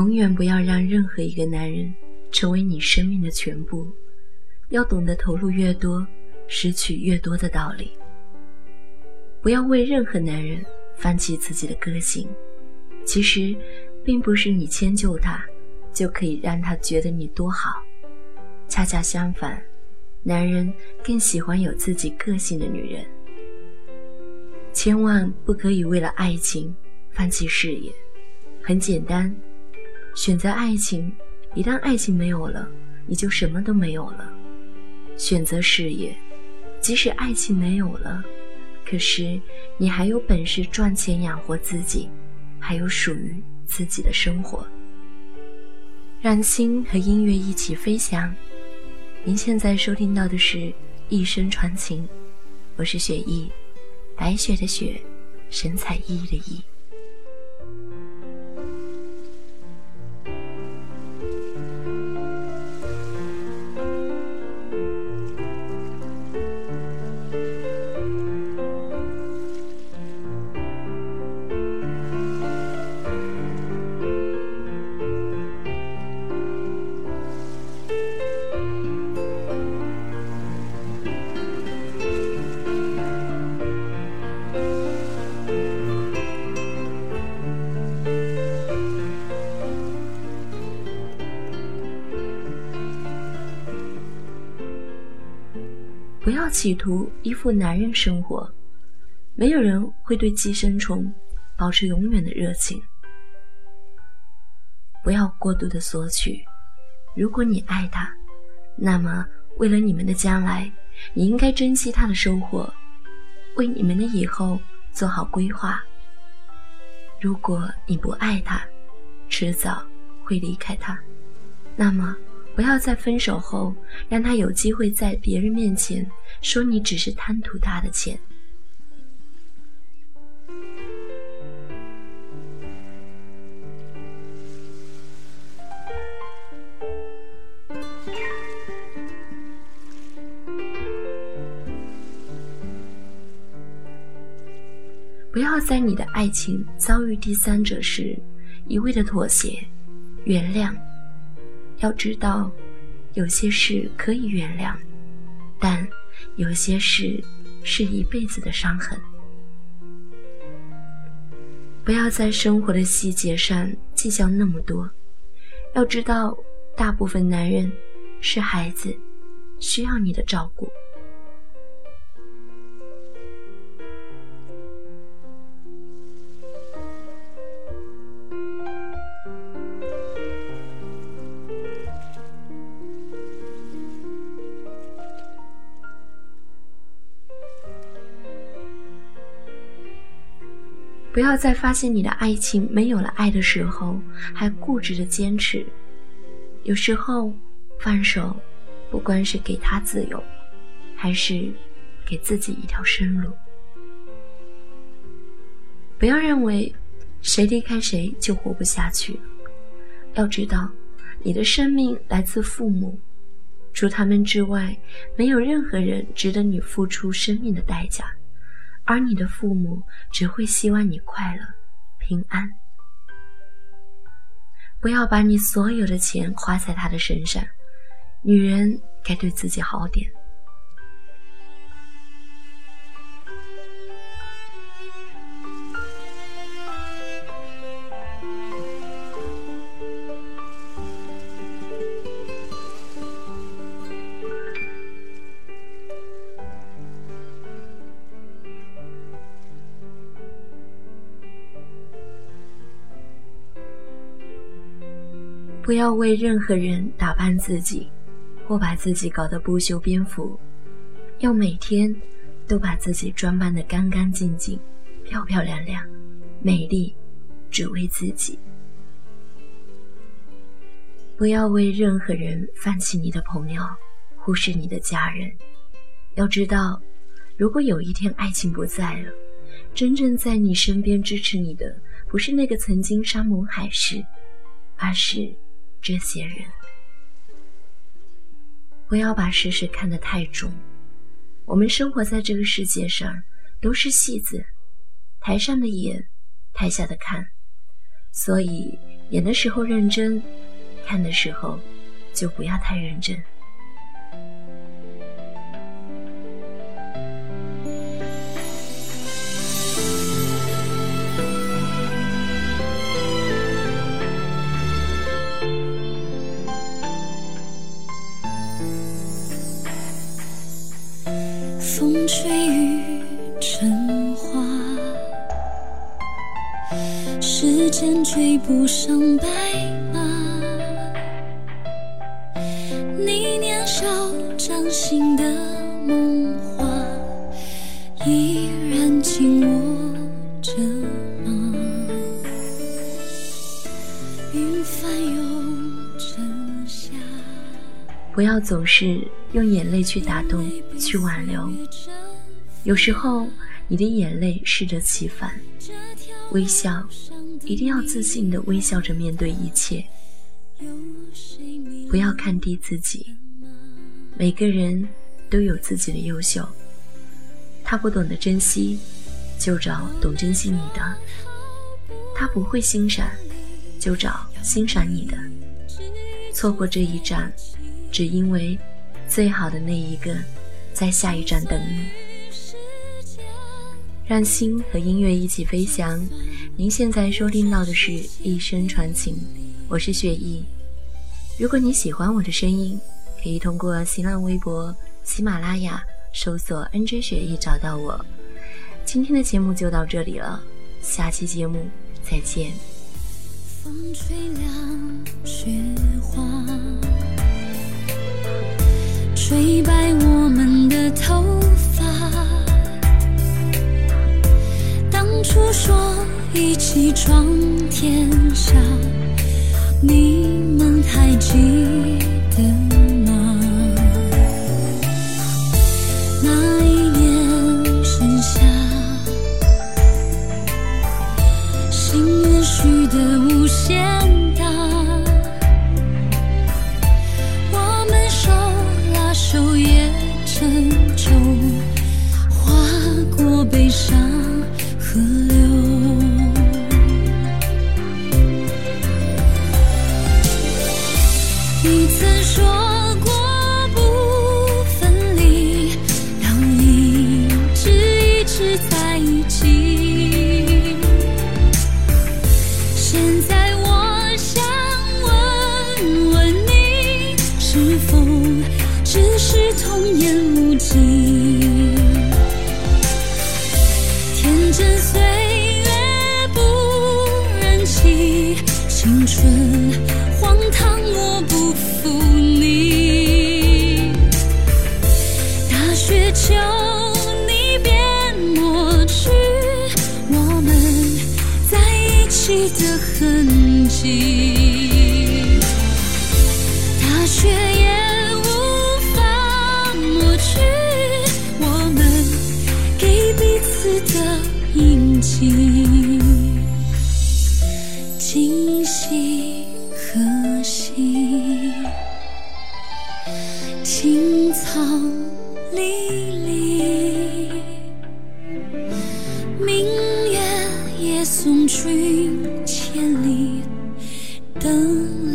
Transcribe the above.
永远不要让任何一个男人成为你生命的全部。要懂得投入越多，失去越多的道理。不要为任何男人放弃自己的个性。其实，并不是你迁就他，就可以让他觉得你多好。恰恰相反，男人更喜欢有自己个性的女人。千万不可以为了爱情放弃事业。很简单，选择爱情，一旦爱情没有了，你就什么都没有了。选择事业，即使爱情没有了，可是你还有本事赚钱养活自己，还有属于自己的生活。让心和音乐一起飞翔。您现在收听到的是《一生传情》，我是雪意，白雪的雪，神采奕奕的奕。不要企图依附男人生活，没有人会对寄生虫保持永远的热情。不要过度的索取，如果你爱他，那么为了你们的将来，你应该珍惜他的收获，为你们的以后做好规划。如果你不爱他，迟早会离开他，那么。不要在分手后让他有机会在别人面前说你只是贪图他的钱。不要在你的爱情遭遇第三者时一味的妥协、原谅。要知道，有些事可以原谅，但有些事是一辈子的伤痕。不要在生活的细节上计较那么多。要知道，大部分男人是孩子，需要你的照顾。不要在发现你的爱情没有了爱的时候，还固执的坚持。有时候，放手，不管是给他自由，还是给自己一条生路。不要认为谁离开谁就活不下去。要知道，你的生命来自父母，除他们之外，没有任何人值得你付出生命的代价。而你的父母只会希望你快乐、平安。不要把你所有的钱花在他的身上，女人该对自己好点。不要为任何人打扮自己，或把自己搞得不修边幅。要每天都把自己装扮得干干净净、漂漂亮亮、美丽，只为自己。不要为任何人放弃你的朋友，忽视你的家人。要知道，如果有一天爱情不在了，真正在你身边支持你的，不是那个曾经山盟海誓，而是。这些人，不要把事实看得太重。我们生活在这个世界上，都是戏子，台上的演，台下的看。所以，演的时候认真，看的时候就不要太认真。时间追不上白马。你年少掌心的梦话，依然紧握着吗？云翻涌成夏。不要总是用眼泪去打动，去挽留。有时候，你的眼泪适得其反。微笑，一定要自信的微笑着面对一切。不要看低自己。每个人都有自己的优秀。他不懂得珍惜，就找懂珍惜你的；他不会欣赏，就找欣赏你的。错过这一站。只因为，最好的那一个，在下一站等你。让心和音乐一起飞翔。您现在收听到的是《一生传情》，我是雪艺。如果你喜欢我的声音，可以通过新浪微博、喜马拉雅搜索 “nj 雪艺”找到我。今天的节目就到这里了，下期节目再见。风吹凉雪花。吹白我们的头当初说一起闯天下，你们还记得你曾说过不分离要一直一直在一起。现在我想问问你是否只是童言无忌？天真岁的痕迹，大雪也无法抹去我们给彼此的印记。等。